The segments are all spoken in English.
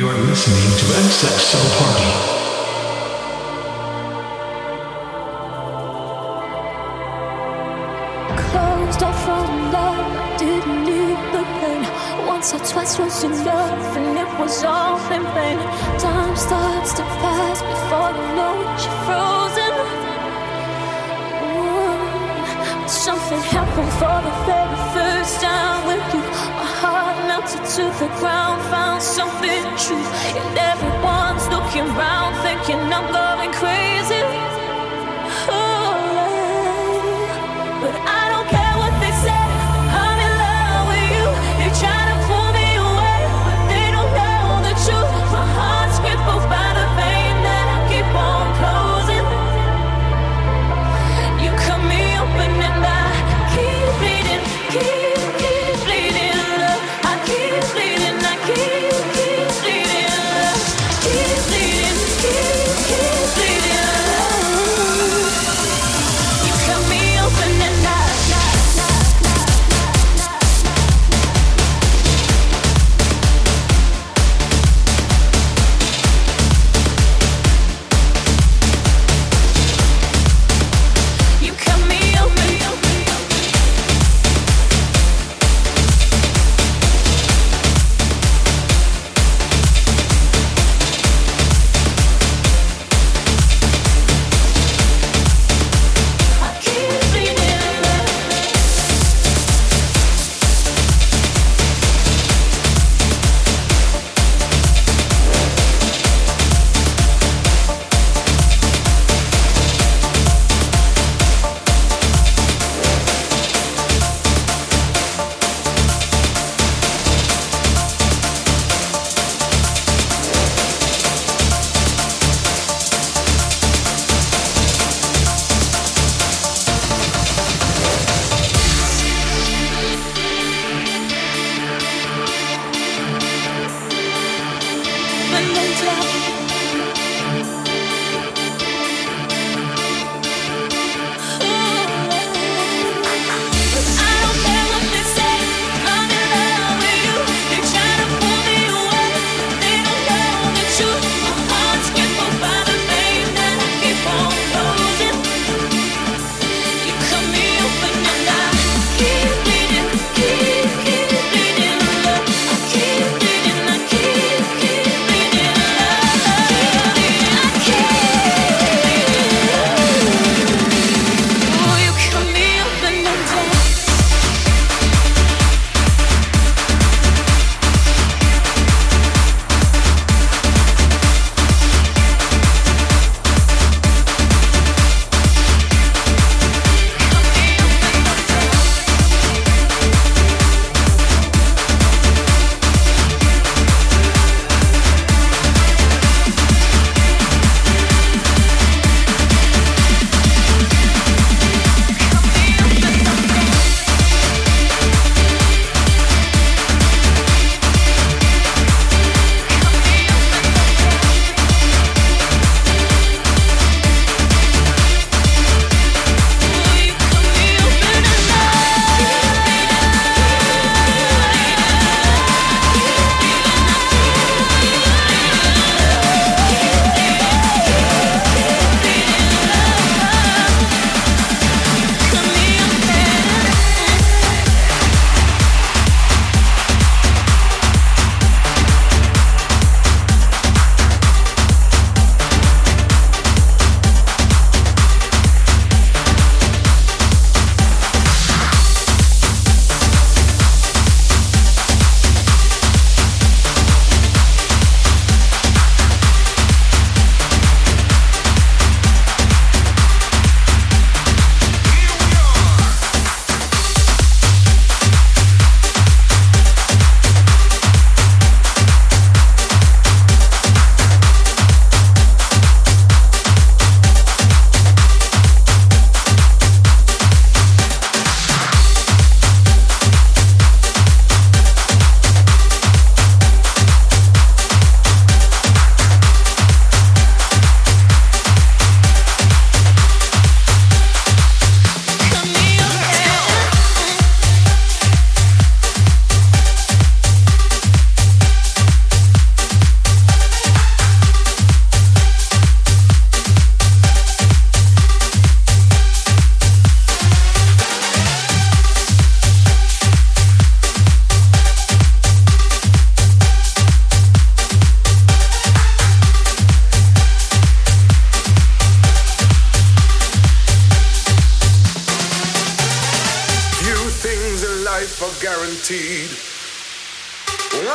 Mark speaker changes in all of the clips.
Speaker 1: You're listening to XXL Party.
Speaker 2: Closed off from love, didn't need the pain. Once or twice was enough, and it was all in vain. Time starts to pass before you know it, you're frozen. Mm. Something happened for the very first time with you. Melted to the ground, found something true. And everyone's looking round, thinking I'm going crazy.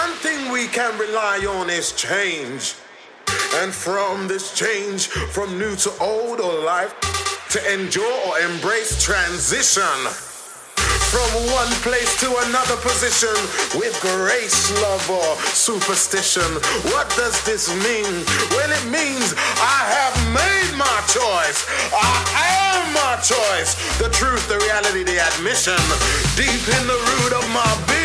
Speaker 3: One thing we can rely on is change. And from this change, from new to old or life, to endure or embrace transition. From one place to another position with grace, love, or superstition. What does this mean? Well, it means I have made my choice. I am my choice. The truth, the reality, the admission. Deep in the root of my being,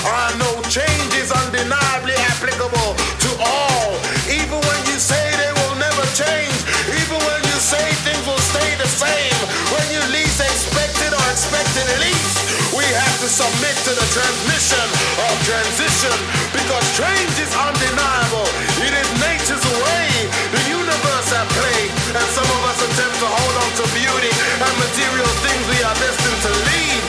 Speaker 3: I know change is undeniably applicable to all. Even when you say they will never change, even when you say things will stay the same, when you least expect it or expect it least, we have to submit to the transmission of transition because change is undeniable. It is nature's way, the universe at play, and some of us attempt to hold on to beauty and material things we are destined to leave.